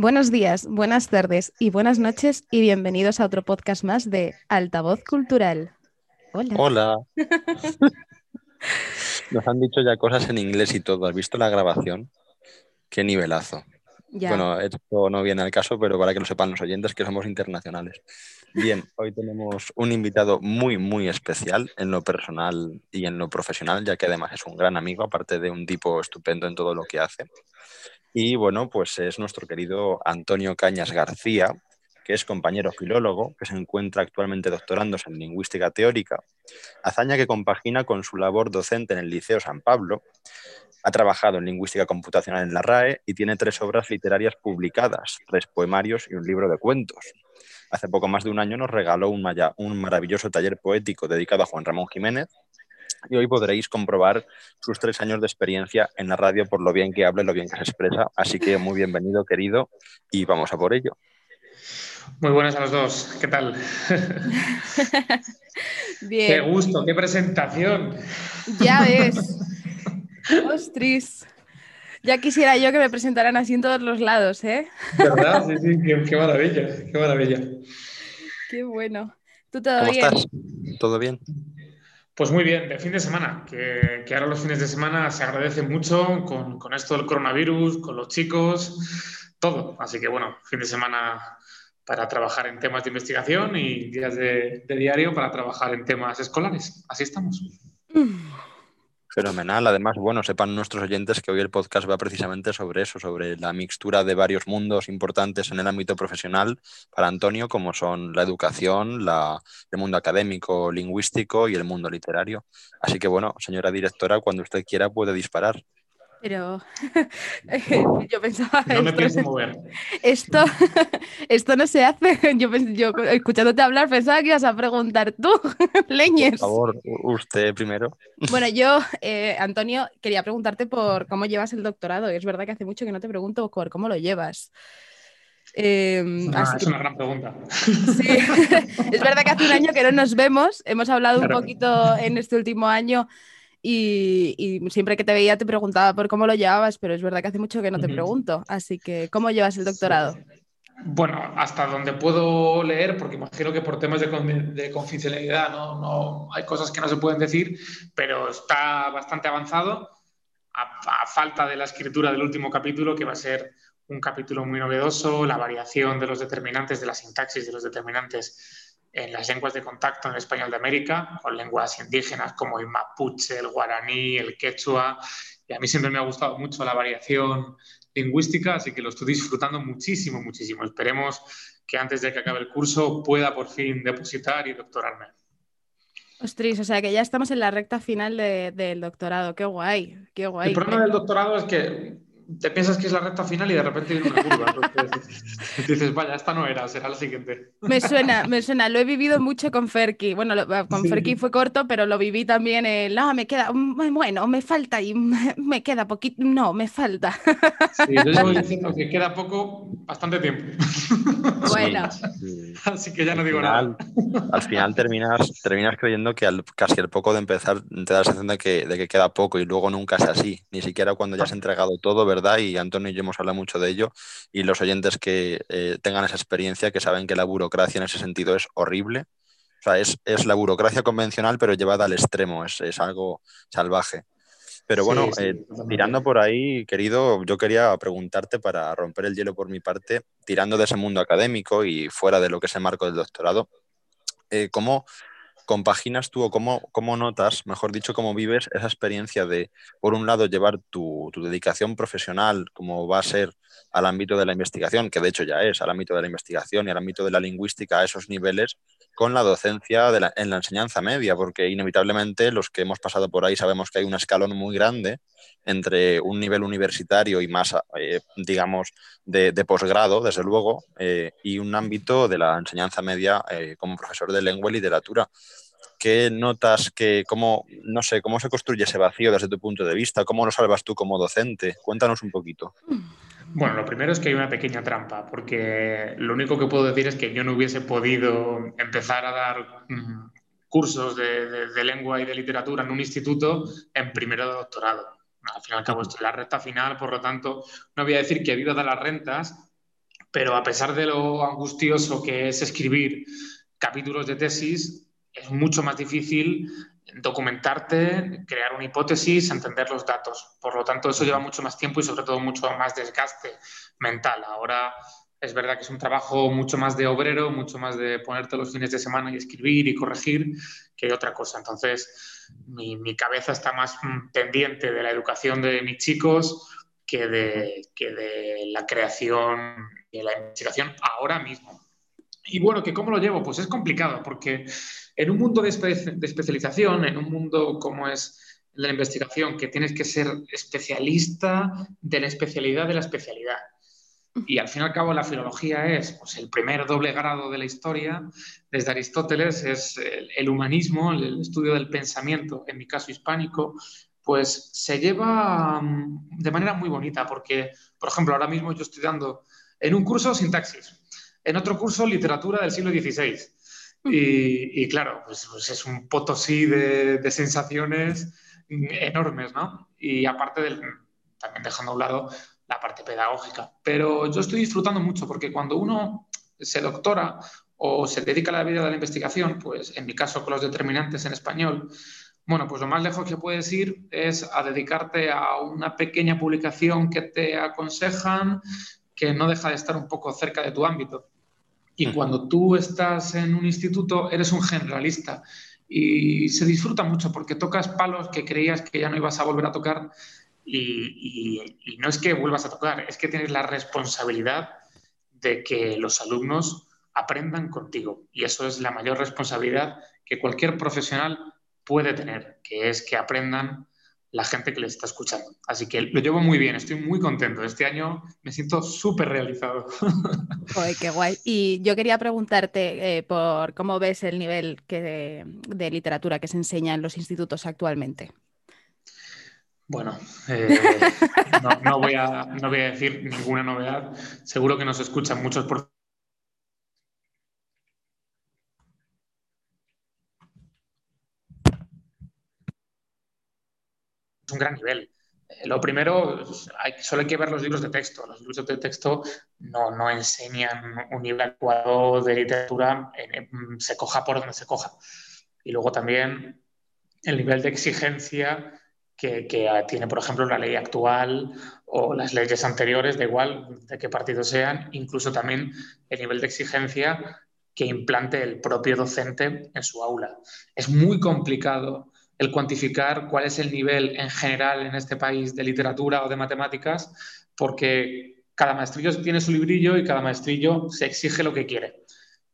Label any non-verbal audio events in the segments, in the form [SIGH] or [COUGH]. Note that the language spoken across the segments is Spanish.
Buenos días, buenas tardes y buenas noches y bienvenidos a otro podcast más de Altavoz Cultural. Hola. Hola. [LAUGHS] Nos han dicho ya cosas en inglés y todo. ¿Has visto la grabación? Qué nivelazo. Ya. Bueno, esto no viene al caso, pero para que lo sepan los oyentes que somos internacionales. Bien, hoy tenemos un invitado muy, muy especial en lo personal y en lo profesional, ya que además es un gran amigo, aparte de un tipo estupendo en todo lo que hace. Y bueno, pues es nuestro querido Antonio Cañas García, que es compañero filólogo, que se encuentra actualmente doctorándose en lingüística teórica, hazaña que compagina con su labor docente en el Liceo San Pablo. Ha trabajado en lingüística computacional en la RAE y tiene tres obras literarias publicadas, tres poemarios y un libro de cuentos. Hace poco más de un año nos regaló un, un maravilloso taller poético dedicado a Juan Ramón Jiménez y hoy podréis comprobar sus tres años de experiencia en la radio por lo bien que habla y lo bien que se expresa. Así que muy bienvenido, querido, y vamos a por ello. Muy buenas a los dos, ¿qué tal? [LAUGHS] Qué Bien, gusto, qué presentación. ya ves. [LAUGHS] Ostris. Ya quisiera yo que me presentaran así en todos los lados, ¿eh? ¿Verdad? Sí, sí, qué, qué maravilla, qué maravilla. Qué bueno. ¿Tú todo ¿Cómo bien? estás? ¿Todo bien? Pues muy bien, de fin de semana, que, ahora los fines de semana se agradece mucho con, esto del coronavirus, con los chicos, todo. Así que bueno, fin de semana para trabajar en temas de investigación y días de, de diario para trabajar en temas escolares. Así estamos. Fenomenal. Además, bueno, sepan nuestros oyentes que hoy el podcast va precisamente sobre eso, sobre la mixtura de varios mundos importantes en el ámbito profesional para Antonio, como son la educación, la- el mundo académico, lingüístico y el mundo literario. Así que, bueno, señora directora, cuando usted quiera puede disparar. Pero [LAUGHS] yo pensaba, No me pienso mover. esto, [LAUGHS] esto no se hace. [LAUGHS] Yo, yo escuchándote hablar pensaba que ibas a preguntar tú, Por leñes. favor, usted primero. Bueno, yo, eh, Antonio, quería preguntarte por cómo llevas el doctorado. Es verdad que hace mucho que no te pregunto por cómo lo llevas. Eh, Ah, así es que- una gran pregunta. sí. es verdad que hace un año que no nos vemos. Hemos hablado un poquito en este último año y, y siempre que te veía te preguntaba por cómo lo llevabas, pero es verdad que hace mucho que no te pregunto. Así que, ¿cómo llevas el doctorado? Bueno, hasta donde puedo leer, porque imagino que por temas de, con- de confidencialidad no, no- hay cosas que no se pueden decir, pero está bastante avanzado, a, a falta de la escritura del último capítulo, que va a ser un capítulo muy novedoso, la variación de los determinantes, de la sintaxis de los determinantes en las lenguas de contacto en el español de América, con lenguas indígenas como el mapuche, el guaraní, el quechua, y a mí siempre me ha gustado mucho la variación lingüística, así que lo estoy disfrutando muchísimo, muchísimo. Esperemos que antes de que acabe el curso pueda por fin depositar y doctorarme. Ostras, o sea que ya estamos en la recta final de- del doctorado. Qué guay, qué guay. El problema del doctorado es que te piensas que es la recta final y de repente viene una curva. Entonces [LAUGHS] dices, vaya, esta no era, será la siguiente. Me suena, me suena, lo he vivido mucho con Ferki. Bueno, lo- con Sí. Ferki fue corto, pero lo viví también en, no, me queda, mm, bueno, me falta y me, queda poquito, no, me falta. Sí, yo llevo [LAUGHS] diciendo que queda poco, bastante tiempo. [LAUGHS] Bueno, Sí. Así que ya no al digo final, nada. al final terminas, terminas creyendo que al, casi al poco de empezar te da la sensación de que, de que queda poco y luego nunca es así, ni siquiera cuando ya has entregado todo, ¿verdad? Y Antonio y yo hemos hablado mucho de ello y los oyentes que eh, tengan esa experiencia, que saben que la burocracia en ese sentido es horrible. O sea, es, es la burocracia convencional pero llevada al extremo, es, es algo salvaje. Pero bueno, Sí, sí, eh, tirando por ahí, querido, yo quería preguntarte para romper el hielo por mi parte, tirando de ese mundo académico y fuera de lo que es el marco del doctorado, eh, ¿cómo compaginas tú o cómo, cómo notas, mejor dicho, cómo vives esa experiencia de, por un lado, llevar tu, tu dedicación profesional como va a ser al ámbito de la investigación, que de hecho ya es, al ámbito de la investigación y al ámbito de la lingüística a esos niveles, con la docencia de la- en la enseñanza media, porque inevitablemente los que hemos pasado por ahí sabemos que hay un escalón muy grande entre un nivel universitario y más, eh, digamos, de, de posgrado, desde luego, eh, y un ámbito de la enseñanza media eh, como profesor de lengua y literatura. ¿Qué notas que, cómo, no sé, cómo se construye ese vacío desde tu punto de vista? ¿Cómo lo salvas tú como docente? Cuéntanos un poquito. Bueno, lo primero es que hay una pequeña trampa, porque lo único que puedo decir es que yo no hubiese podido empezar a dar mm, cursos de, de- de lengua y de literatura en un instituto en primero de doctorado. Al fin y al cabo estoy en la recta final, por lo tanto, no voy a decir que viva de las rentas, pero a pesar de lo angustioso que es escribir capítulos de tesis, es mucho más difícil documentarte, crear una hipótesis, entender los datos. Por lo tanto, eso lleva mucho más tiempo y sobre todo mucho más desgaste mental. Ahora es verdad que es un trabajo mucho más de obrero, mucho más de ponerte los fines de semana y escribir y corregir que otra cosa. Entonces, mi, cabeza está más mm, pendiente de la educación de mis chicos que de, que de la creación y la investigación ahora mismo. Y bueno, ¿que ¿cómo lo llevo? Pues es complicado, porque en un mundo de, especialización, en un mundo como es la investigación, que tienes que ser especialista de la especialidad de la especialidad. Y al fin y al cabo la filología es pues, el primer doble grado de la historia. Desde Aristóteles es el, humanismo, el, estudio del pensamiento, en mi caso hispánico, pues se lleva mm, de manera muy bonita porque, por ejemplo, ahora mismo yo estoy dando en un curso sintaxis, en otro curso literatura del siglo XVI. Y, claro, pues, pues, es un potosí de, sensaciones enormes, ¿no? Y aparte del, también dejando a un lado la parte pedagógica. Pero yo estoy disfrutando mucho porque cuando uno se doctora o se dedica a la vida de la investigación, pues en mi caso con los determinantes en español, bueno, pues lo más lejos que puedes ir es a dedicarte a una pequeña publicación que te aconsejan que no deja de estar un poco cerca de tu ámbito. Y cuando tú estás en un instituto, eres un generalista y se disfruta mucho porque tocas palos que creías que ya no ibas a volver a tocar y, no es que vuelvas a tocar, es que tienes la responsabilidad de que los alumnos aprendan contigo. Y eso es la mayor responsabilidad que cualquier profesional puede tener, que es que aprendan la gente que les está escuchando. Así que lo llevo muy bien, estoy muy contento. Este año me siento súper realizado. [LAUGHS] Joder, qué guay. Y yo quería preguntarte eh, por cómo ves el nivel de literatura que se enseña en los institutos actualmente. Bueno, eh, [LAUGHS] no, voy a, no voy a decir ninguna novedad. Seguro que nos escuchan muchos por es un gran nivel. Eh, lo primero, solo hay que ver los libros de texto. Los libros de texto no, no enseñan un nivel adecuado de literatura, se coja por donde se coja. Y luego también el nivel de exigencia que, tiene, por ejemplo, la ley actual o las leyes anteriores, da igual de qué partido sean, incluso también el nivel de exigencia que implante el propio docente en su aula. Es muy complicado el cuantificar cuál es el nivel en general en este país de literatura o de matemáticas, porque cada maestrillo tiene su librillo y cada maestrillo se exige lo que quiere.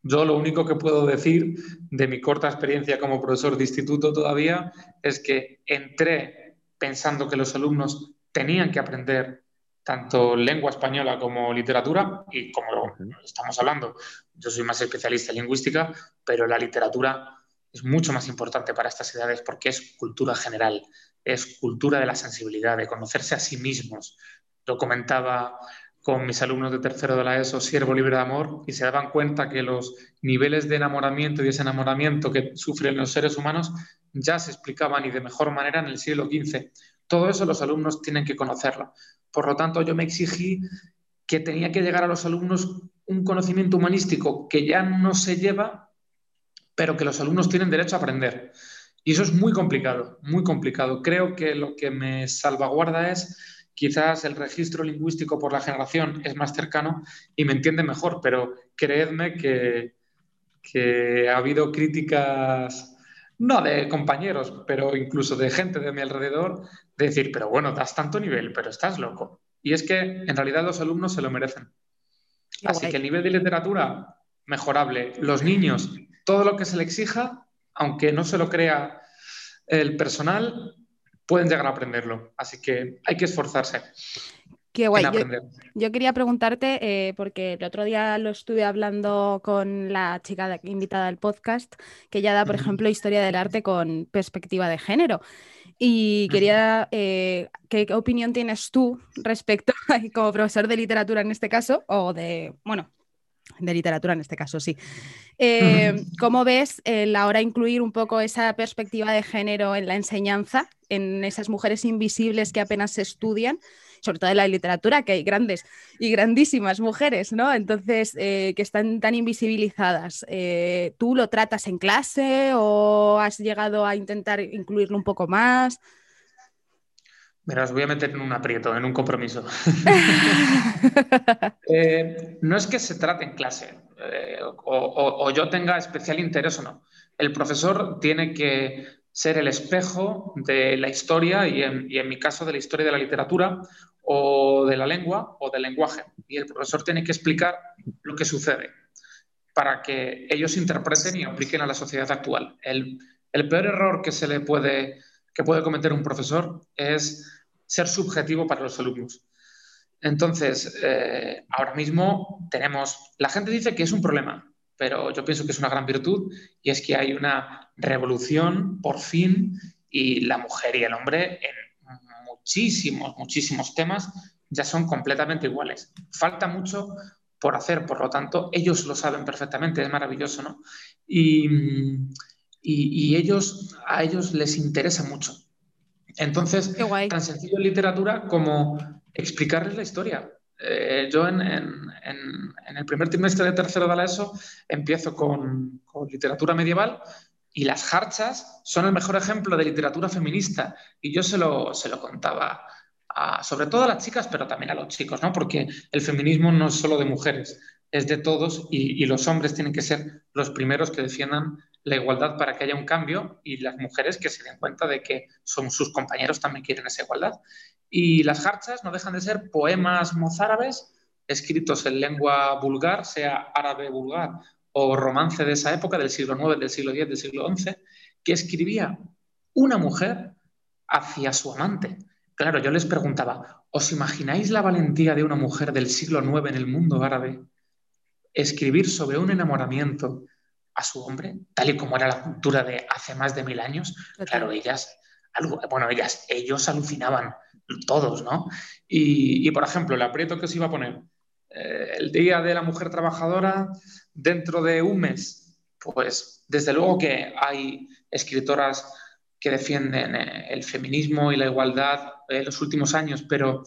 Yo lo único que puedo decir de mi corta experiencia como profesor de instituto todavía es que entré pensando que los alumnos tenían que aprender tanto lengua española como literatura, y como estamos hablando, yo soy más especialista en lingüística, pero la literatura es mucho más importante para estas edades porque es cultura general, es cultura de la sensibilidad, de conocerse a sí mismos. Lo comentaba con mis alumnos de tercero de la ESO, Siervo Libre de Amor, y se daban cuenta que los niveles de enamoramiento y desenamoramiento que sufren los seres humanos ya se explicaban y de mejor manera en el siglo XV. Todo eso los alumnos tienen que conocerlo. Por lo tanto, yo me exigí que tenía que llegar a los alumnos un conocimiento humanístico que ya no se lleva, pero que los alumnos tienen derecho a aprender. Y eso es muy complicado, muy complicado. Creo que lo que me salvaguarda es quizás el registro lingüístico por la generación es más cercano y me entiende mejor, pero creedme que, ha habido críticas, no de compañeros, pero incluso de gente de mi alrededor, de decir, pero bueno, das tanto nivel, pero estás loco. Y es que en realidad los alumnos se lo merecen. Así que el nivel de literatura, mejorable. Los niños, todo lo que se le exija, aunque no se lo crea el personal, pueden llegar a aprenderlo. Así que hay que esforzarse. Qué guay. Yo, quería preguntarte, eh, porque el otro día lo estuve hablando con la chica invitada al podcast, que ya da, por ejemplo, historia del arte con perspectiva de género. Y quería, eh, ¿qué, opinión tienes tú respecto, [LAUGHS] como profesor de literatura en este caso, o de, bueno, de literatura en este caso, sí. Eh, ¿Cómo ves el ahora incluir un poco esa perspectiva de género en la enseñanza, en esas mujeres invisibles que apenas se estudian? sobre todo en la literatura, que hay grandes y grandísimas mujeres, ¿no? Entonces, eh, que están tan invisibilizadas. Eh, ¿Tú lo tratas en clase o has llegado a intentar incluirlo un poco más? Mira, os voy a meter en un aprieto, en un compromiso. [LAUGHS] [LAUGHS] Eh, no es que se trate en clase eh, o, yo tenga especial interés o no. El profesor tiene que ser el espejo de la historia y en, y en, mi caso de la historia de la literatura o de la lengua o del lenguaje. Y el profesor tiene que explicar lo que sucede para que ellos interpreten y apliquen a la sociedad actual. El, el peor error que se le puede, que puede cometer un profesor es ser subjetivo para los alumnos. Entonces, eh, ahora mismo tenemos, la gente dice que es un problema, pero yo pienso que es una gran virtud y es que hay una revolución por fin y la mujer y el hombre en muchísimos, muchísimos temas ya son completamente iguales. Falta mucho por hacer, por lo tanto, ellos lo saben perfectamente, es maravilloso, ¿no? Y, y ellos, a ellos les interesa mucho. Entonces, tan sencillo en literatura como explicarles la historia. Eh, yo en, el primer trimestre de tercero de la ESO empiezo con, literatura medieval y las jarchas son el mejor ejemplo de literatura feminista. Y yo se lo, se lo contaba sobre todo a las chicas, pero también a los chicos, ¿no? porque el feminismo no es solo de mujeres, es de todos y los hombres tienen que ser los primeros que defiendan la igualdad para que haya un cambio y las mujeres que se den cuenta de que son sus compañeros también quieren esa igualdad. Y las jarchas no dejan de ser poemas mozárabes escritos en lengua vulgar, sea árabe vulgar o romance de esa época, del siglo IX, del siglo X, del siglo XI, que escribía una mujer hacia su amante. Claro, yo les preguntaba, ¿os imagináis la valentía de una mujer del siglo IX en el mundo árabe? Escribir sobre un enamoramiento a su hombre, tal y como era la cultura de hace más de mil años, claro, ellas, bueno, ellas, ellos alucinaban todos, ¿no? Y, por ejemplo, el aprieto que se iba a poner, eh, el Día de la Mujer Trabajadora dentro de un mes, pues desde luego que hay escritoras que defienden eh, el feminismo y la igualdad en los últimos años, pero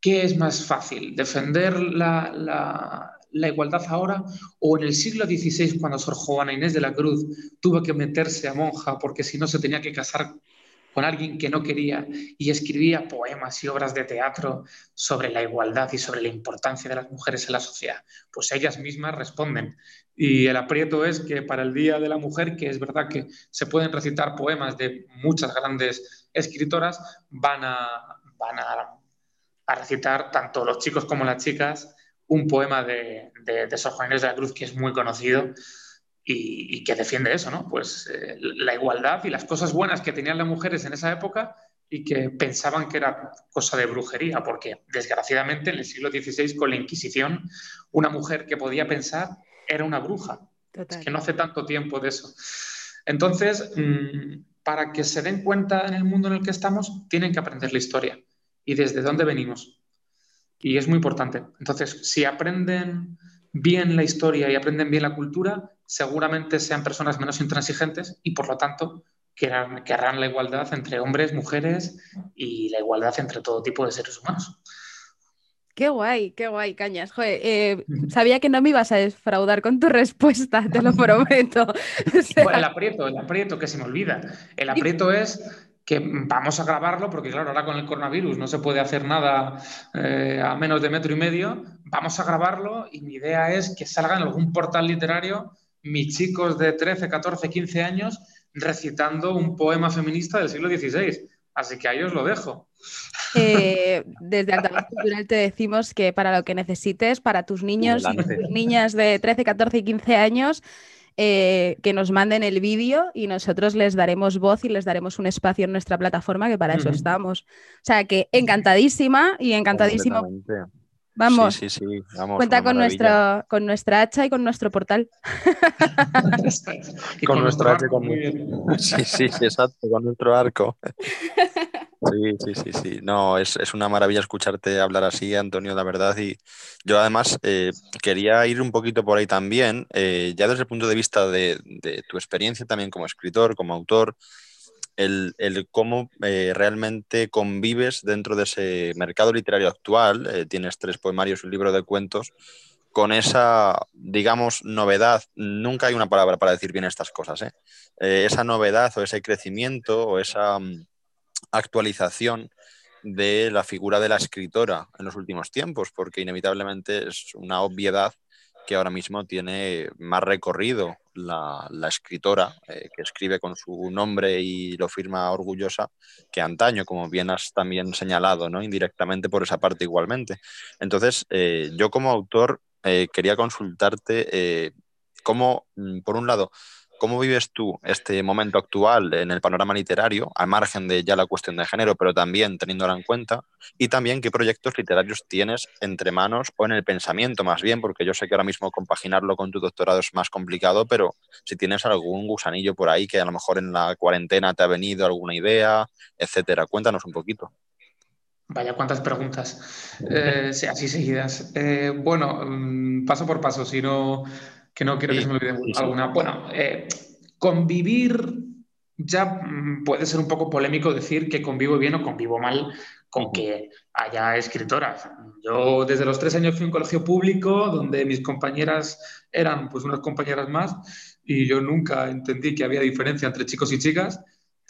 ¿qué es más fácil? ¿Defender la, la igualdad ahora o en el siglo XVI cuando Sor Juana Inés de la Cruz tuvo que meterse a monja porque si no se tenía que casar con alguien que no quería y escribía poemas y obras de teatro sobre la igualdad y sobre la importancia de las mujeres en la sociedad. Pues ellas mismas responden. Y el aprieto es que para el Día de la Mujer, que es verdad que se pueden recitar poemas de muchas grandes escritoras, van a, van a, a recitar tanto los chicos como las chicas un poema de, de, Sor Juana de la Cruz que es muy conocido y, que defiende eso, ¿no? Pues eh, la igualdad y las cosas buenas que tenían las mujeres en esa época y que pensaban que era cosa de brujería, porque desgraciadamente en el siglo XVI con la Inquisición una mujer que podía pensar era una bruja. Es que no hace tanto tiempo de eso. Entonces, mm, para que se den cuenta en el mundo en el que estamos, tienen que aprender la historia y desde dónde venimos y es muy importante. Entonces, si aprenden bien la historia y aprenden bien la cultura, seguramente sean personas menos intransigentes y por lo tanto querrán, la igualdad entre hombres, mujeres y la igualdad entre todo tipo de seres humanos. Qué guay, qué guay, Cañas. Eh, sabía que no me ibas a defraudar con tu respuesta, te lo [LAUGHS] prometo. [LAUGHS] el aprieto, el aprieto que se me olvida. El aprieto es que vamos a grabarlo, porque claro, ahora con el coronavirus no se puede hacer nada eh, a menos de metro y medio, vamos a grabarlo y mi idea es que salga en algún portal literario mis chicos de 13, 14, 15 años recitando un poema feminista del siglo XVI. Así que ahí os lo dejo. Eh, desde Altavoz Cultural te decimos que para lo que necesites, para tus niños y tus niñas de 13, 14 y 15 años, eh, que nos manden el vídeo y nosotros les daremos voz y les daremos un espacio en nuestra plataforma, que para eso estamos. O sea que encantadísima y encantadísimo. Vamos, sí, sí, sí. Vamos, cuenta con, nuestra, con nuestra hacha y con nuestro portal. [LAUGHS] con, nuestro hacha, con... [LAUGHS] Sí, sí, exacto, con nuestro arco. [LAUGHS] Sí, sí, sí, sí. No, es, una maravilla escucharte hablar así, Antonio, la verdad. Y yo además eh, quería ir un poquito por ahí también, eh, ya desde el punto de vista de, tu experiencia también como escritor, como autor, el, cómo eh, realmente convives dentro de ese mercado literario actual. tienes tres poemarios un libro de cuentos con esa, digamos, novedad, nunca hay una palabra para decir bien estas cosas, esa novedad o ese crecimiento o esa mm, actualización de la figura de la escritora en los últimos tiempos, porque inevitablemente es una obviedad que ahora mismo tiene más recorrido la, escritora, eh, que escribe con su nombre y lo firma orgullosa, que antaño, como bien has también señalado, ¿no? indirectamente por esa parte igualmente. Entonces, eh, yo como autor eh, quería consultarte cómo, mm, por un lado, ¿Cómo vives tú este momento actual en el panorama literario, al margen de ya la cuestión de género, pero también teniéndola en cuenta? Y también qué proyectos literarios tienes entre manos o en el pensamiento más bien, porque yo sé que ahora mismo compaginarlo con tu doctorado es más complicado, pero si tienes algún gusanillo por ahí que a lo mejor en la cuarentena te ha venido alguna idea, etcétera. Cuéntanos un poquito. Vaya, cuántas preguntas, eh, así seguidas. Eh, bueno, mm, paso por paso, si no que no quiero que se me olvide alguna. Bueno, eh, convivir ya puede ser un poco polémico decir que convivo bien o convivo mal con que haya escritoras. Yo desde los tres años fui a un colegio público donde mis compañeras eran pues unas compañeras más y yo nunca entendí que había diferencia entre chicos y chicas.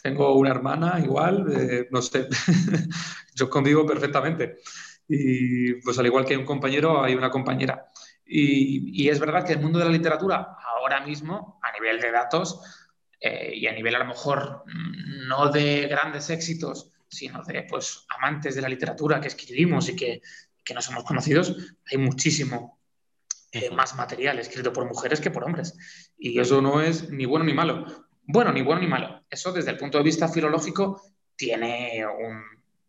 Tengo una hermana igual, eh, no sé, [LAUGHS] yo convivo perfectamente. Y pues al igual que hay un compañero, hay una compañera. Y, es verdad que el mundo de la literatura, ahora mismo, a nivel de datos eh, y a nivel a lo mejor mm, no de grandes éxitos, sino de pues, amantes de la literatura que escribimos y que, que no somos conocidos, hay muchísimo eh, más material escrito por mujeres que por hombres. Y eso no es ni bueno ni malo. Bueno, ni bueno ni malo. Eso desde el punto de vista filológico tiene un,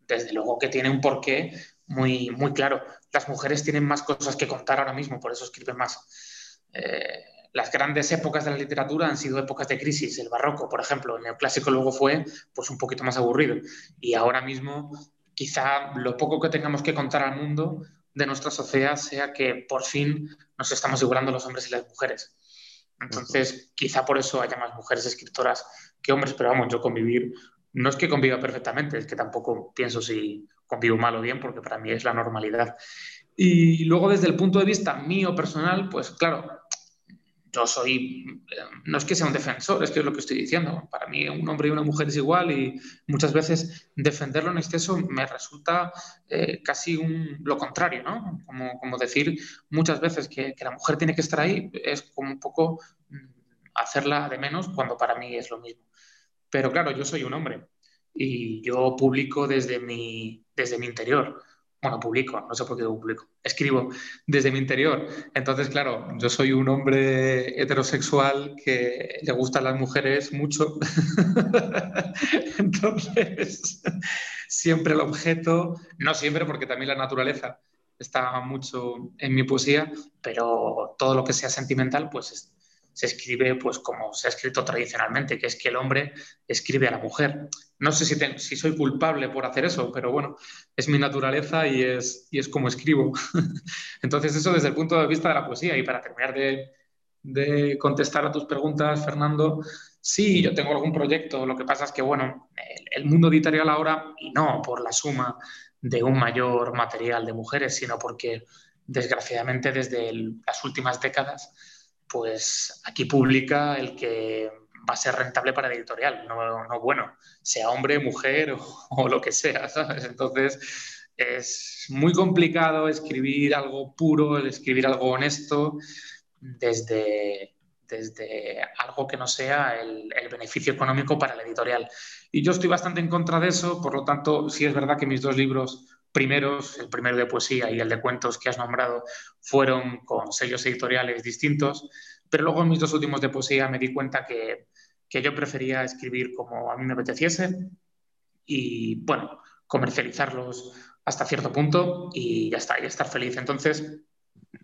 desde luego que tiene un porqué muy, muy claro. Las mujeres tienen más cosas que contar ahora mismo, por eso escriben más. Eh, las grandes épocas de la literatura han sido épocas de crisis. El barroco, por ejemplo, el neoclásico luego fue pues, un poquito más aburrido. Y ahora mismo, quizá lo poco que tengamos que contar al mundo de nuestra sociedad sea que por fin nos estamos igualando los hombres y las mujeres. Entonces, quizá por eso haya más mujeres escritoras que hombres, pero vamos, yo convivir, no es que conviva perfectamente, es que tampoco pienso si convivo mal o bien, porque para mí es la normalidad. Y luego desde el punto de vista mío personal, pues claro, yo soy, no es que sea un defensor, es que es lo que estoy diciendo. Para mí un hombre y una mujer es igual y muchas veces defenderlo en exceso me resulta eh, casi un, lo contrario, ¿no? Como, como decir muchas veces que, que, la mujer tiene que estar ahí es como un poco mm, hacerla de menos cuando para mí es lo mismo. Pero claro, yo soy un hombre y yo publico desde mi, desde mi interior. Bueno, publico, no sé por qué publico, escribo desde mi interior. Entonces, claro, yo soy un hombre heterosexual que le gustan las mujeres mucho. [LAUGHS] Entonces, siempre el objeto, no siempre porque también la naturaleza está mucho en mi poesía, pero todo lo que sea sentimental, pues se escribe pues como se ha escrito tradicionalmente, que es que el hombre escribe a la mujer. No sé si, soy culpable por hacer eso, pero bueno, es mi naturaleza y es, y es como escribo. [LAUGHS] Entonces eso desde el punto de vista de la poesía. Y para terminar de, contestar a tus preguntas, Fernando, sí, yo tengo algún proyecto. Lo que pasa es que, bueno, el mundo editorial ahora, y no por la suma de un mayor material de mujeres, sino porque desgraciadamente desde las últimas décadas pues aquí publica el que va a ser rentable para editorial, no, bueno, sea hombre, mujer o, lo que sea, ¿sabes? Entonces es muy complicado escribir algo puro, escribir algo honesto desde, desde algo que no sea el, el, beneficio económico para la editorial. Y yo estoy bastante en contra de eso, por lo tanto, sí es verdad que mis dos libros primeros, el primero de poesía y el de cuentos que has nombrado, fueron con sellos editoriales distintos, pero luego en mis dos últimos de poesía me di cuenta que, que yo prefería escribir como a mí me apeteciese y, bueno, comercializarlos hasta cierto punto y ya está, y estar feliz. Entonces,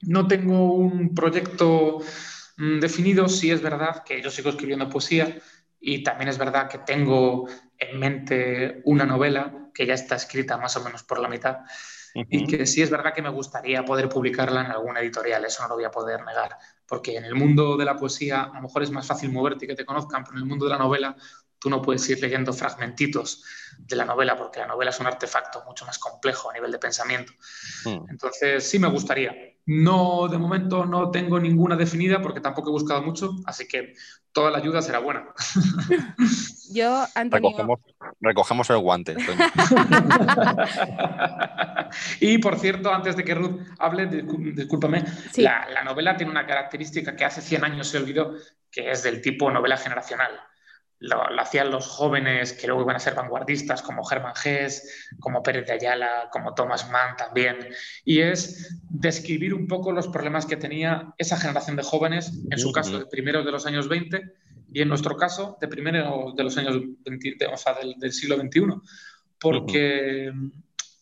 no tengo un proyecto mm, definido, sí es verdad que yo sigo escribiendo poesía y también es verdad que tengo en mente una novela que ya está escrita más o menos por la mitad y que sí es verdad que me gustaría poder publicarla en alguna editorial, eso no lo voy a poder negar, porque en el mundo de la poesía a lo mejor es más fácil moverte y que te conozcan, pero en el mundo de la novela tú no puedes ir leyendo fragmentitos de la novela porque la novela es un artefacto mucho más complejo a nivel de pensamiento. Hmm. Entonces, sí me gustaría. No, de momento no tengo ninguna definida porque tampoco he buscado mucho, así que toda la ayuda será buena. [LAUGHS] Yo, Antonio... recogemos, el guante. [LAUGHS] y por cierto, antes de que Ruth hable, discúlpame, la, la novela tiene una característica que hace 100 años se olvidó, que es del tipo novela generacional lo, hacían los jóvenes que luego iban a ser vanguardistas, como Germán Gess, como Pérez de Ayala, como Thomas Mann también. Y es describir un poco los problemas que tenía esa generación de jóvenes, en su caso de primeros de los años 20 y en nuestro caso de primeros de los años 20, o sea, del, siglo XXI. Porque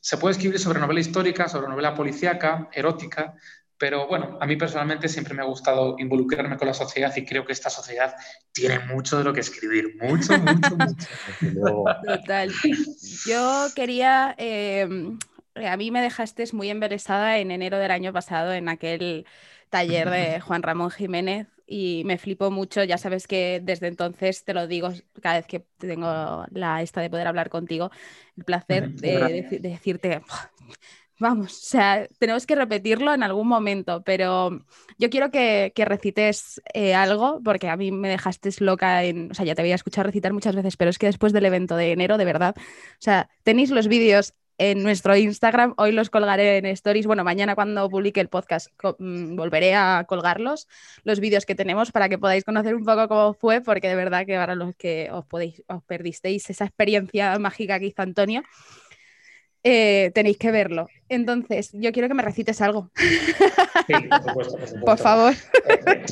se puede escribir sobre novela histórica, sobre novela policíaca, erótica, pero bueno, a mí personalmente siempre me ha gustado involucrarme con la sociedad y creo que esta sociedad tiene mucho de lo que escribir, mucho, [LAUGHS] mucho, mucho. Total. Yo quería, em, a mí me dejaste muy embelesada en enero del año pasado en aquel taller de [LAUGHS] Juan Ramón Jiménez y me flipó mucho. Ya sabes que desde entonces te lo digo cada vez que tengo la esta de poder hablar contigo, el placer de, de, decirte, Vamos, o sea, tenemos que repetirlo en algún momento, pero yo quiero que, recites eh, algo, porque a mí me dejaste loca en, o sea, ya te había escuchado recitar muchas veces, pero es que después del evento de enero, de verdad, o sea, tenéis los vídeos en nuestro Instagram, hoy los colgaré en stories, bueno, mañana cuando publique el podcast mm, volveré a colgarlos, los vídeos que tenemos para que podáis conocer un poco cómo fue, porque de verdad que para los que os, podéis, os perdisteis esa experiencia mágica que hizo Antonio, eh, tenéis que verlo. Entonces, yo quiero que me recites algo. Sí, por supuesto. Por, [LAUGHS] favor. Eh,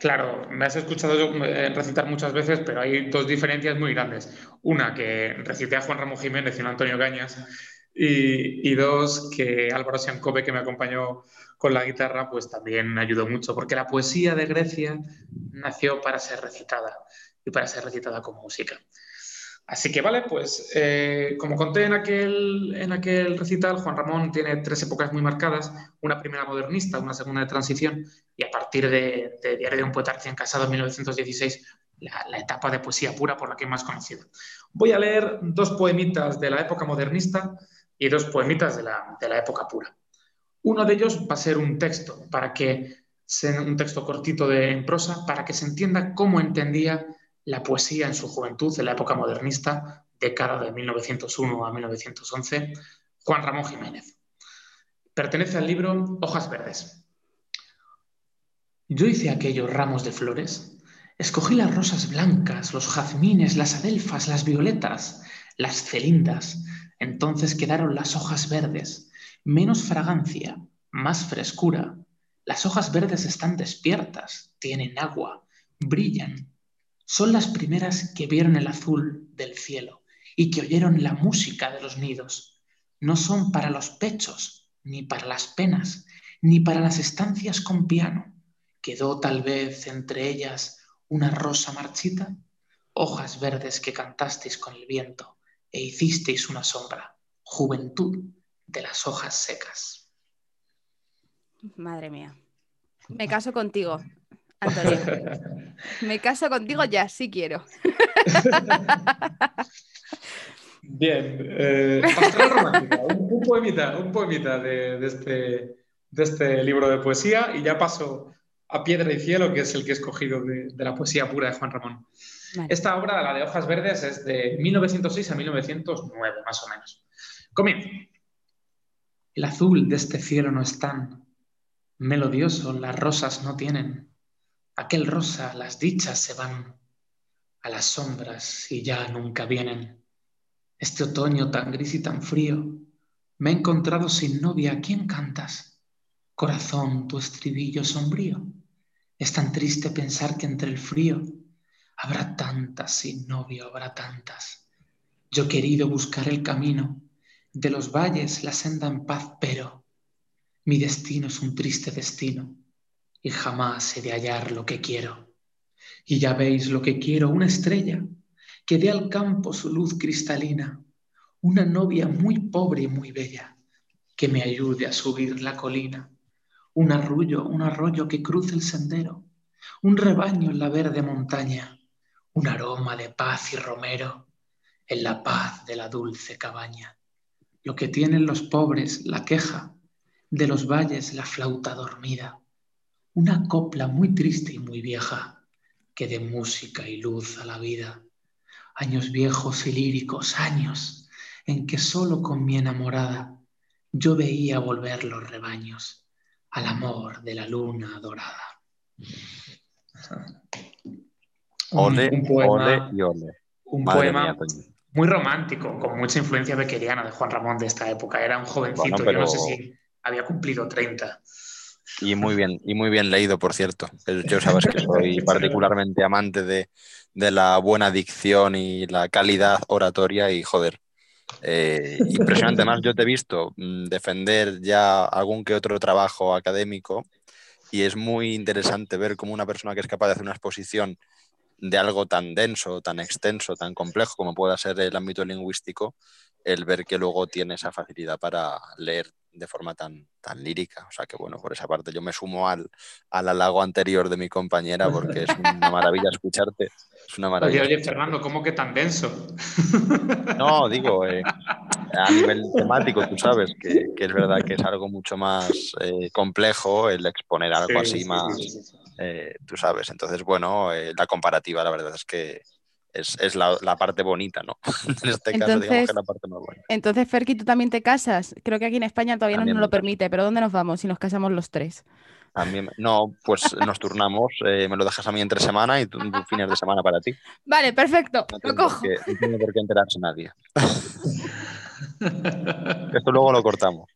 claro, me has escuchado eh, recitar muchas veces, pero hay dos diferencias muy grandes. Una, que recité a Juan Ramón Jiménez y a Antonio Gañas. Y, dos, que Álvaro Siancobe, que me acompañó con la guitarra, pues también ayudó mucho, porque la poesía de Grecia nació para ser recitada y para ser recitada con música. Así que vale, pues eh, como conté en aquel, en aquel recital, Juan Ramón tiene tres épocas muy marcadas, una primera modernista, una segunda de transición y a partir de, Diario de un poeta recién casado en 1916, la, etapa de poesía pura por la que es más conocido. Voy a leer dos poemitas de la época modernista y dos poemitas de la, de la época pura. Uno de ellos va a ser un texto, para que un texto cortito de, en prosa, para que se entienda cómo entendía la poesía en su juventud, en la época modernista, década de 1901 a 1911, Juan Ramón Jiménez. Pertenece al libro Hojas Verdes. Yo hice aquellos ramos de flores, escogí las rosas blancas, los jazmines, las adelfas, las violetas, las celindas, entonces quedaron las hojas verdes, menos fragancia, más frescura. Las hojas verdes están despiertas, tienen agua, brillan, son las primeras que vieron el azul del cielo y que oyeron la música de los nidos. No son para los pechos, ni para las penas, ni para las estancias con piano. Quedó tal vez entre ellas una rosa marchita, hojas verdes que cantasteis con el viento e hicisteis una sombra, juventud de las hojas secas. Madre mía. Me caso contigo. Antonio. [LAUGHS] Me caso contigo ya, sí quiero. Bien, eh, un, poemita, un poemita de, este, de, este, libro de poesía y ya paso a Piedra y Cielo, que es el que he escogido de, la poesía pura de Juan Ramón. Esta obra, la de Hojas Verdes, es de 1906 a 1909, más o menos. Comienzo. El azul de este cielo no es tan melodioso, las rosas no tienen aquel rosa, las dichas se van a las sombras y ya nunca vienen. Este otoño tan gris y tan frío, me he encontrado sin novia. ¿A quién cantas? Corazón, tu estribillo sombrío. Es tan triste pensar que entre el frío habrá tantas sin novio, habrá tantas. Yo he querido buscar el camino de los valles, la senda en paz, pero mi destino es un triste destino y jamás he de hallar lo que quiero. Y ya veis lo que quiero, una estrella que dé al campo su luz cristalina, una novia muy pobre y muy bella, que me ayude a subir la colina, un arrullo, un arroyo que cruce el sendero, un rebaño en la verde montaña, un aroma de paz y romero en la paz de la dulce cabaña. Lo que tienen los pobres, la queja, de los valles la flauta dormida, una copla muy triste y muy vieja que dé música y luz a la vida. Años viejos y líricos, años en que solo con mi enamorada yo veía volver los rebaños al amor de la luna dorada. [LAUGHS] Ole, un poema, y ole. Un poema muy romántico, con mucha influencia bequeriana de Juan Ramón de esta época. Era un jovencito, yo no sé si había cumplido 30. Y muy bien, y muy bien leído, por cierto. Yo sabes que soy [LAUGHS] particularmente amante de, la buena dicción y la calidad oratoria y joder. Eh, impresionante más, yo te he visto mm, defender ya algún que otro trabajo académico y es muy interesante ver cómo una persona que es capaz de hacer una exposición de algo tan denso, tan extenso, tan complejo como pueda ser el ámbito lingüístico, el ver que luego tiene esa facilidad para leer de forma tan, tan lírica. O sea que bueno, por esa parte yo me sumo al, al halago anterior de mi compañera porque es una maravilla escucharte. Es una maravilla. Oye, oye, Fernando, ¿cómo que tan denso? No, digo, eh, a nivel temático, tú sabes que, que, es verdad que es algo mucho más eh, complejo el exponer algo así más, eh, tú sabes. Entonces, bueno, la comparativa la verdad es que es, la, parte bonita, ¿no? [LAUGHS] en este caso, digamos que es la parte más buena. Entonces, Ferki, ¿tú también te casas? Creo que aquí en España todavía no nos lo permite, pero ¿dónde nos vamos si nos casamos los tres? no, pues nos turnamos, eh, me lo dejas a mí entre semana y tú, [LAUGHS] fines de semana para ti. Vale, perfecto, lo cojo. no tiene por qué enterarse nadie. [LAUGHS] Esto luego lo cortamos.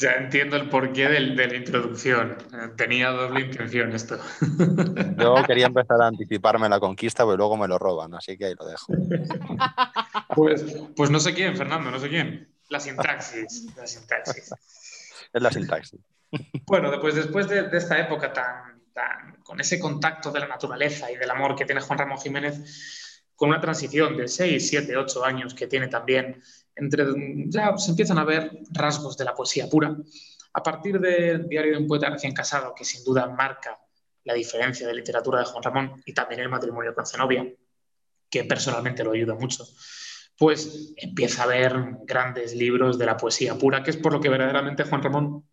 Ya, entiendo el porqué de la introducción. Tenía doble intención esto. [LAUGHS] Yo quería empezar a anticiparme la conquista, pero luego me lo roban, así que ahí lo dejo. [LAUGHS] Pues, pues no sé quién, Fernando, no sé quién. La sintaxis. La sintaxis. Es la sintaxis. Bueno, después, después de, esta época tan, tan, con ese contacto de la naturaleza y del amor que tiene Juan Ramón Jiménez, con una transición de 6, 7, 8 años que tiene también, entre, ya se empiezan a ver rasgos de la poesía pura. A partir del diario de un poeta recién casado, que sin duda marca la diferencia de literatura de Juan Ramón y también el matrimonio con Zenobia, que personalmente lo ayuda mucho, pues empieza a ver grandes libros de la poesía pura, que es por lo que verdaderamente Juan Ramón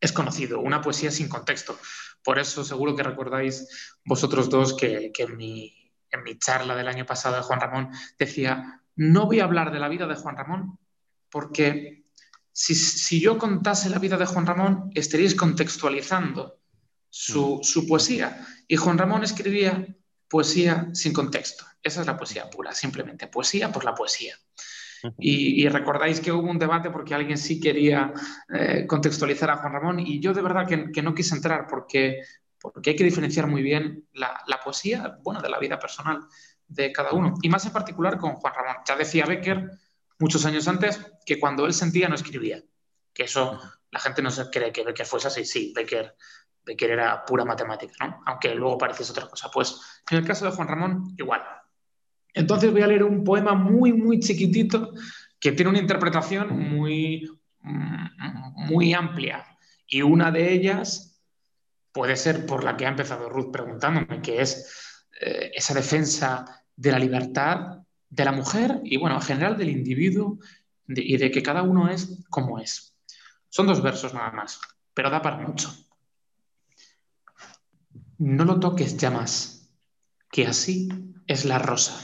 es conocido, una poesía sin contexto. Por eso seguro que recordáis vosotros dos que, en, mi, en, mi, charla del año pasado de Juan Ramón decía, no voy a hablar de la vida de Juan Ramón porque si, si yo contase la vida de Juan Ramón estaríais contextualizando su, mm. su poesía. Y Juan Ramón escribía poesía sin contexto. Esa es la poesía pura, simplemente poesía por la poesía. Y, recordáis que hubo un debate porque alguien sí quería eh, contextualizar a Juan Ramón y yo de verdad que, no quise entrar porque, porque hay que diferenciar muy bien la, poesía, bueno, de la vida personal de cada uno. Y más en particular con Juan Ramón. Ya decía Becker muchos años antes que cuando él sentía no escribía. Que eso la gente no se cree que Becker fuese así. Sí, Becker, Becker era pura matemática, ¿no? Aunque luego pareciese otra cosa. Pues en el caso de Juan Ramón, igual. Entonces voy a leer un poema muy, muy chiquitito que tiene una interpretación muy, mm, muy amplia. Y una de ellas puede ser por la que ha empezado Ruth preguntándome, que es eh, esa defensa de la libertad de la mujer y, bueno, en general del individuo y de que cada uno es como es. Son dos versos nada más, pero da para mucho. No lo toques ya más, que así es la rosa.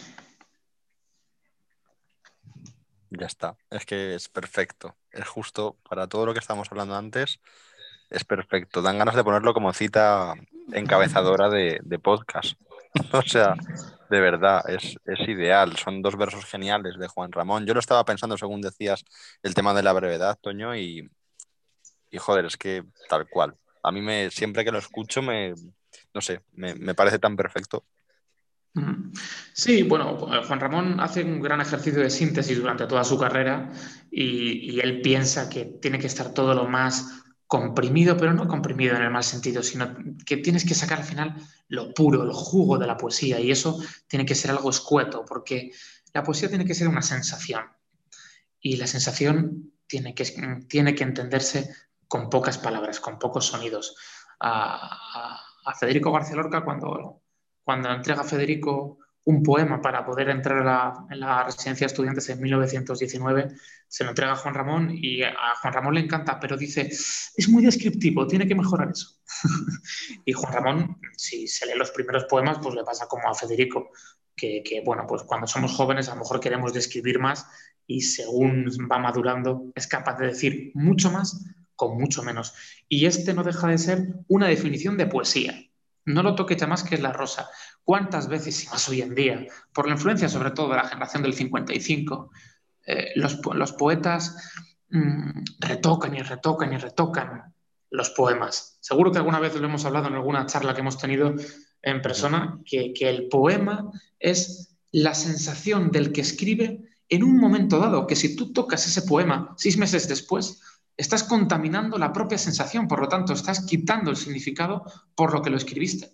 Ya está, es que es perfecto. Es justo para todo lo que estábamos hablando antes, es perfecto. Dan ganas de ponerlo como cita encabezadora de, podcast. [LAUGHS] o sea, de verdad, es, ideal. Son dos versos geniales de Juan Ramón. Yo lo estaba pensando según decías el tema de la brevedad, Toño, y, y joder, es que tal cual. A mí me, siempre que lo escucho me, no sé, me parece tan perfecto. Sí, bueno, Juan Ramón hace un gran ejercicio de síntesis durante toda su carrera y, él piensa que tiene que estar todo lo más comprimido, pero no comprimido en el mal sentido, sino que tienes que sacar al final lo puro, el jugo de la poesía y eso tiene que ser algo escueto, porque la poesía tiene que ser una sensación y la sensación tiene que, tiene que entenderse con pocas palabras, con pocos sonidos. A, Federico García Lorca, cuando, cuando entrega a Federico un poema para poder entrar en la residencia de estudiantes en 1919, se lo entrega a Juan Ramón y a Juan Ramón le encanta, pero dice, es muy descriptivo, tiene que mejorar eso. [LAUGHS] y Juan Ramón, si se lee los primeros poemas, pues le pasa como a Federico, que, que, bueno, pues cuando somos jóvenes a lo mejor queremos describir más y según va madurando es capaz de decir mucho más con mucho menos. Y este no deja de ser una definición de poesía. No lo toque ya más que es la rosa. ¿Cuántas veces, y más hoy en día, por la influencia sobre todo de la generación del 55, eh, los, poetas mm, retocan y retocan y retocan los poemas? Seguro que alguna vez lo hemos hablado en alguna charla que hemos tenido en persona, que el poema es la sensación del que escribe en un momento dado, que si tú tocas ese poema seis meses después, estás contaminando la propia sensación, por lo tanto, estás quitando el significado por lo que lo escribiste.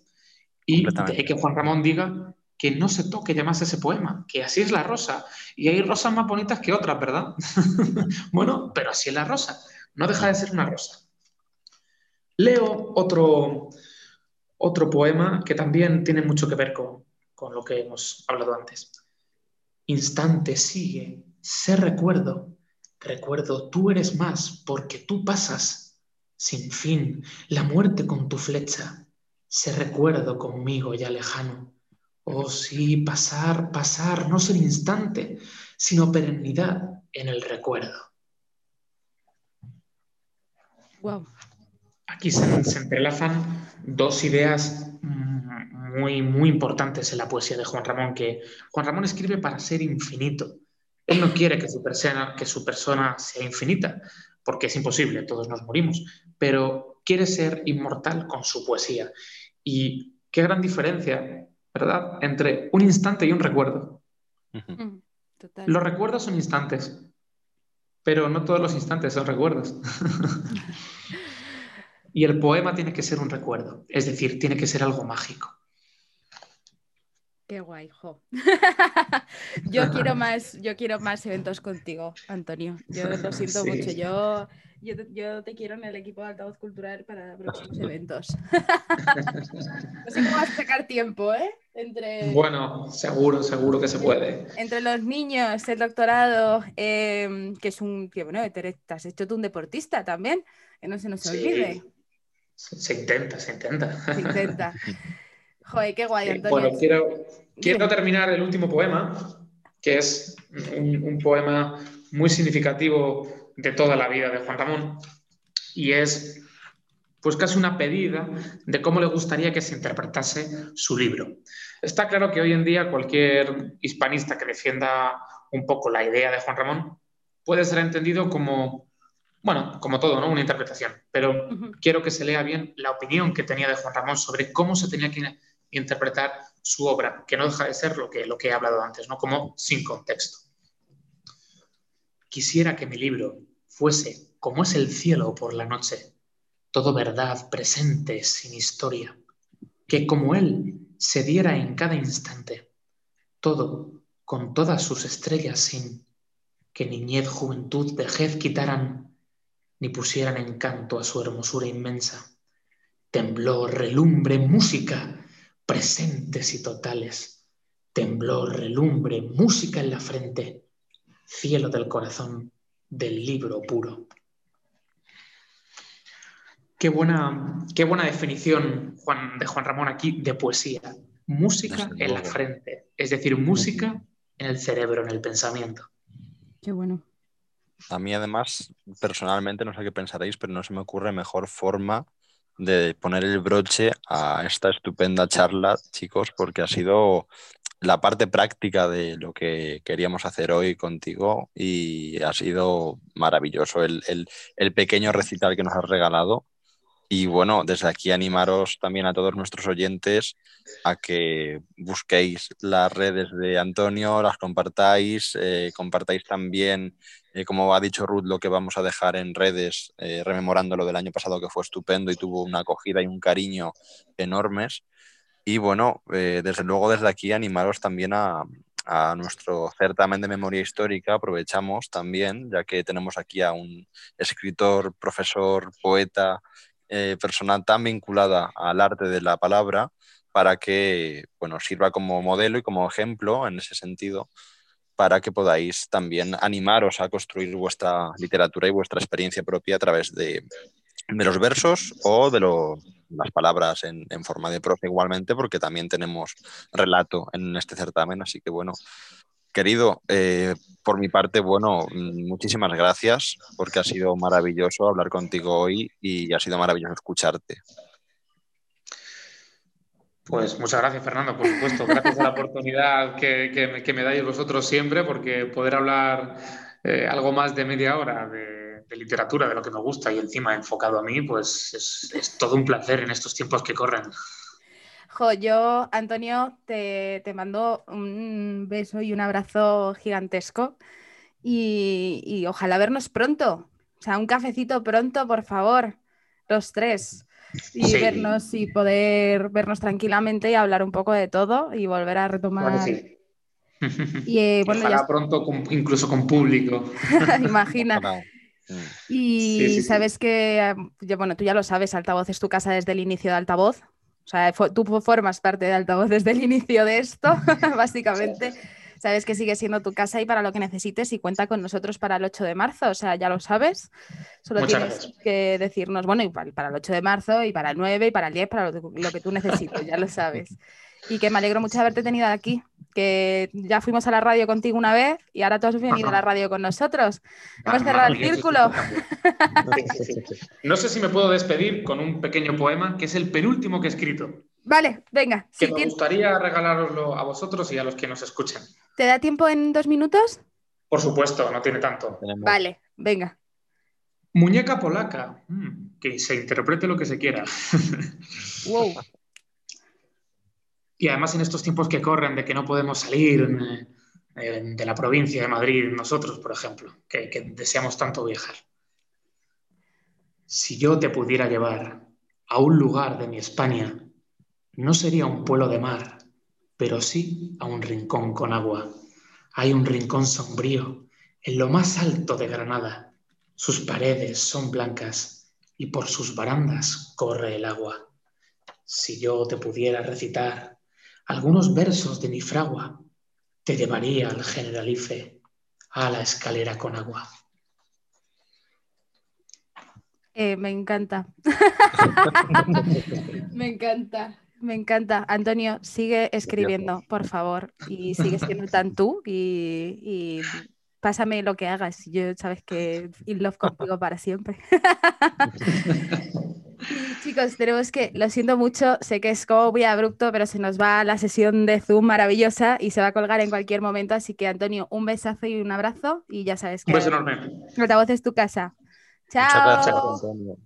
Y que Juan Ramón diga que no se toque ya más ese poema, que así es la rosa. Y hay rosas más bonitas que otras, ¿verdad? [LAUGHS] bueno, pero así es la rosa. No deja de ser una rosa. Leo otro, otro poema que también tiene mucho que ver con, con lo que hemos hablado antes. Instante sigue, sé recuerdo, recuerdo, tú eres más porque tú pasas sin fin la muerte con tu flecha se recuerdo conmigo ya lejano. Oh sí, pasar, pasar, no ser instante, sino perennidad en el recuerdo. Wow. Aquí se, entrelazan dos ideas muy, muy importantes en la poesía de Juan Ramón, que Juan Ramón escribe para ser infinito. Él no quiere que su persona, que su persona sea infinita, porque es imposible, todos nos morimos, pero quiere ser inmortal con su poesía. Y qué gran diferencia, ¿verdad?, entre un instante y un recuerdo. Mm, los recuerdos son instantes, pero no todos los instantes son recuerdos. [LAUGHS] [LAUGHS] y el poema tiene que ser un recuerdo, es decir, tiene que ser algo mágico. Qué guay, jo. [LAUGHS] yo quiero más, yo quiero más eventos contigo, Antonio. Yo lo [LAUGHS] siento mucho. Yo yo te, quiero en el equipo de altavoz cultural para próximos eventos. [LAUGHS] no sé cómo vas a sacar tiempo, ¿eh? Entre, bueno, seguro, seguro que se puede. Entre los niños, el doctorado, em, que es un, que bueno, te has hecho tú un deportista también, que no se nos olvide. Se intenta, se intenta. Se intenta. Joder, qué guay, Antonio. Bueno, quiero, quiero terminar el último poema, que es un, un poema muy significativo de toda la vida de Juan Ramón y es pues casi una pedida de cómo le gustaría que se interpretase su libro. Está claro que hoy en día cualquier hispanista que defienda un poco la idea de Juan Ramón puede ser entendido como, bueno, como todo, ¿no? Una interpretación, pero quiero que se lea bien la opinión que tenía de Juan Ramón sobre cómo se tenía que interpretar su obra, que no deja de ser lo que, lo que he hablado antes, ¿no? Como sin contexto. Quisiera que mi libro fuese como es el cielo por la noche, todo verdad presente sin historia, que como él se diera en cada instante, todo con todas sus estrellas sin que niñez, juventud, vejez quitaran, ni pusieran encanto a su hermosura inmensa. Temblor, relumbre, música, presentes y totales. Temblor, relumbre, música en la frente cielo del corazón, del libro puro. Qué buena, qué buena definición Juan, de Juan Ramón aquí de poesía. Música en la frente, es decir, música en el cerebro, en el pensamiento. Qué bueno. A mí además, personalmente, no sé qué pensaréis, pero no se me ocurre mejor forma de poner el broche a esta estupenda charla, chicos, porque ha sido la parte práctica de lo que queríamos hacer hoy contigo y ha sido maravilloso el, pequeño recital que nos has regalado. Y bueno, desde aquí animaros también a todos nuestros oyentes a que busquéis las redes de Antonio, las compartáis, eh, compartáis también eh, como ha dicho Ruth, lo que vamos a dejar en redes, eh, rememorando lo del año pasado que fue estupendo y tuvo una acogida y un cariño enormes. Y bueno, desde luego desde aquí animaros también a, a nuestro certamen de memoria histórica aprovechamos también, ya que tenemos aquí a un escritor, profesor, poeta, eh, persona tan vinculada al arte de la palabra, para que bueno, sirva como modelo y como ejemplo en ese sentido, para que podáis también animaros a construir vuestra literatura y vuestra experiencia propia a través de, los versos o de las palabras en, forma de profe igualmente, porque también tenemos relato en este certamen. Así que bueno, querido, eh, por mi parte, bueno, muchísimas gracias porque ha sido maravilloso hablar contigo hoy y ha sido maravilloso escucharte. Pues muchas gracias, Fernando, por supuesto. Gracias a la oportunidad que, me, dais vosotros siempre, porque poder hablar eh, algo más de media hora de literatura, de lo que me gusta y encima enfocado a mí, pues es, todo un placer en estos tiempos que corren. Jo, yo, Antonio, te, mando un beso y un abrazo gigantesco y, ojalá vernos pronto. O sea, un cafecito pronto, por favor, los tres. Y vernos y poder vernos tranquilamente y hablar un poco de todo y volver a retomar. [LAUGHS] Y, eh, bueno, ojalá pronto incluso con público. [LAUGHS] Imagina. Y sabes que, bueno, tú ya lo sabes, Altavoz es tu casa desde el inicio de Altavoz. O sea, tú formas parte de Altavoz desde el inicio de esto, [LAUGHS] básicamente. Sabes que sigue siendo tu casa y para lo que necesites y cuenta con nosotros para el 8 de marzo. O sea, ya lo sabes. Solo tienes que decirnos, bueno, y para, el 8 de marzo y para el 9 y para el 10, para lo, lo que tú necesites, ya lo sabes. [LAUGHS] Y que me alegro mucho de haberte tenido aquí que ya fuimos a la radio contigo una vez y ahora tú has venido a la radio con nosotros. Hemos cerrado el círculo. [LAUGHS] [LAUGHS] No sé si me puedo despedir con un pequeño poema que es el penúltimo que he escrito. Vale, venga. Que me gustaría regalaroslo a vosotros y a los que nos escuchan. ¿Te da tiempo en dos minutos? Por supuesto, no tiene tanto. Vale, venga. Muñeca polaca, mm, que se interprete lo que se quiera. [LAUGHS] Wow. Y además en estos tiempos que corren de que no podemos salir eh, de la provincia de Madrid, nosotros, por ejemplo, que, que deseamos tanto viajar. Si yo te pudiera llevar a un lugar de mi España, no sería un pueblo de mar, pero sí a un rincón con agua. Hay un rincón sombrío en lo más alto de Granada. Sus paredes son blancas y por sus barandas corre el agua. Si yo te pudiera recitar algunos versos de mi fragua te llevaría al generalife, a la escalera con agua. Eh, me encanta. [LAUGHS] me encanta. Me encanta. Antonio, sigue escribiendo, por favor. Y sigue siendo tan tú. Y, pásame lo que hagas. Yo sabes que in love contigo para siempre. [LAUGHS] [LAUGHS] Chicos, tenemos que, lo siento mucho, sé que es como muy abrupto, pero se nos va la sesión de Zoom maravillosa y se va a colgar en cualquier momento. Así que, Antonio, un besazo y un abrazo. Y ya sabes que. Un beso enorme. voz es tu casa. Chao. Muchas gracias, Antonio.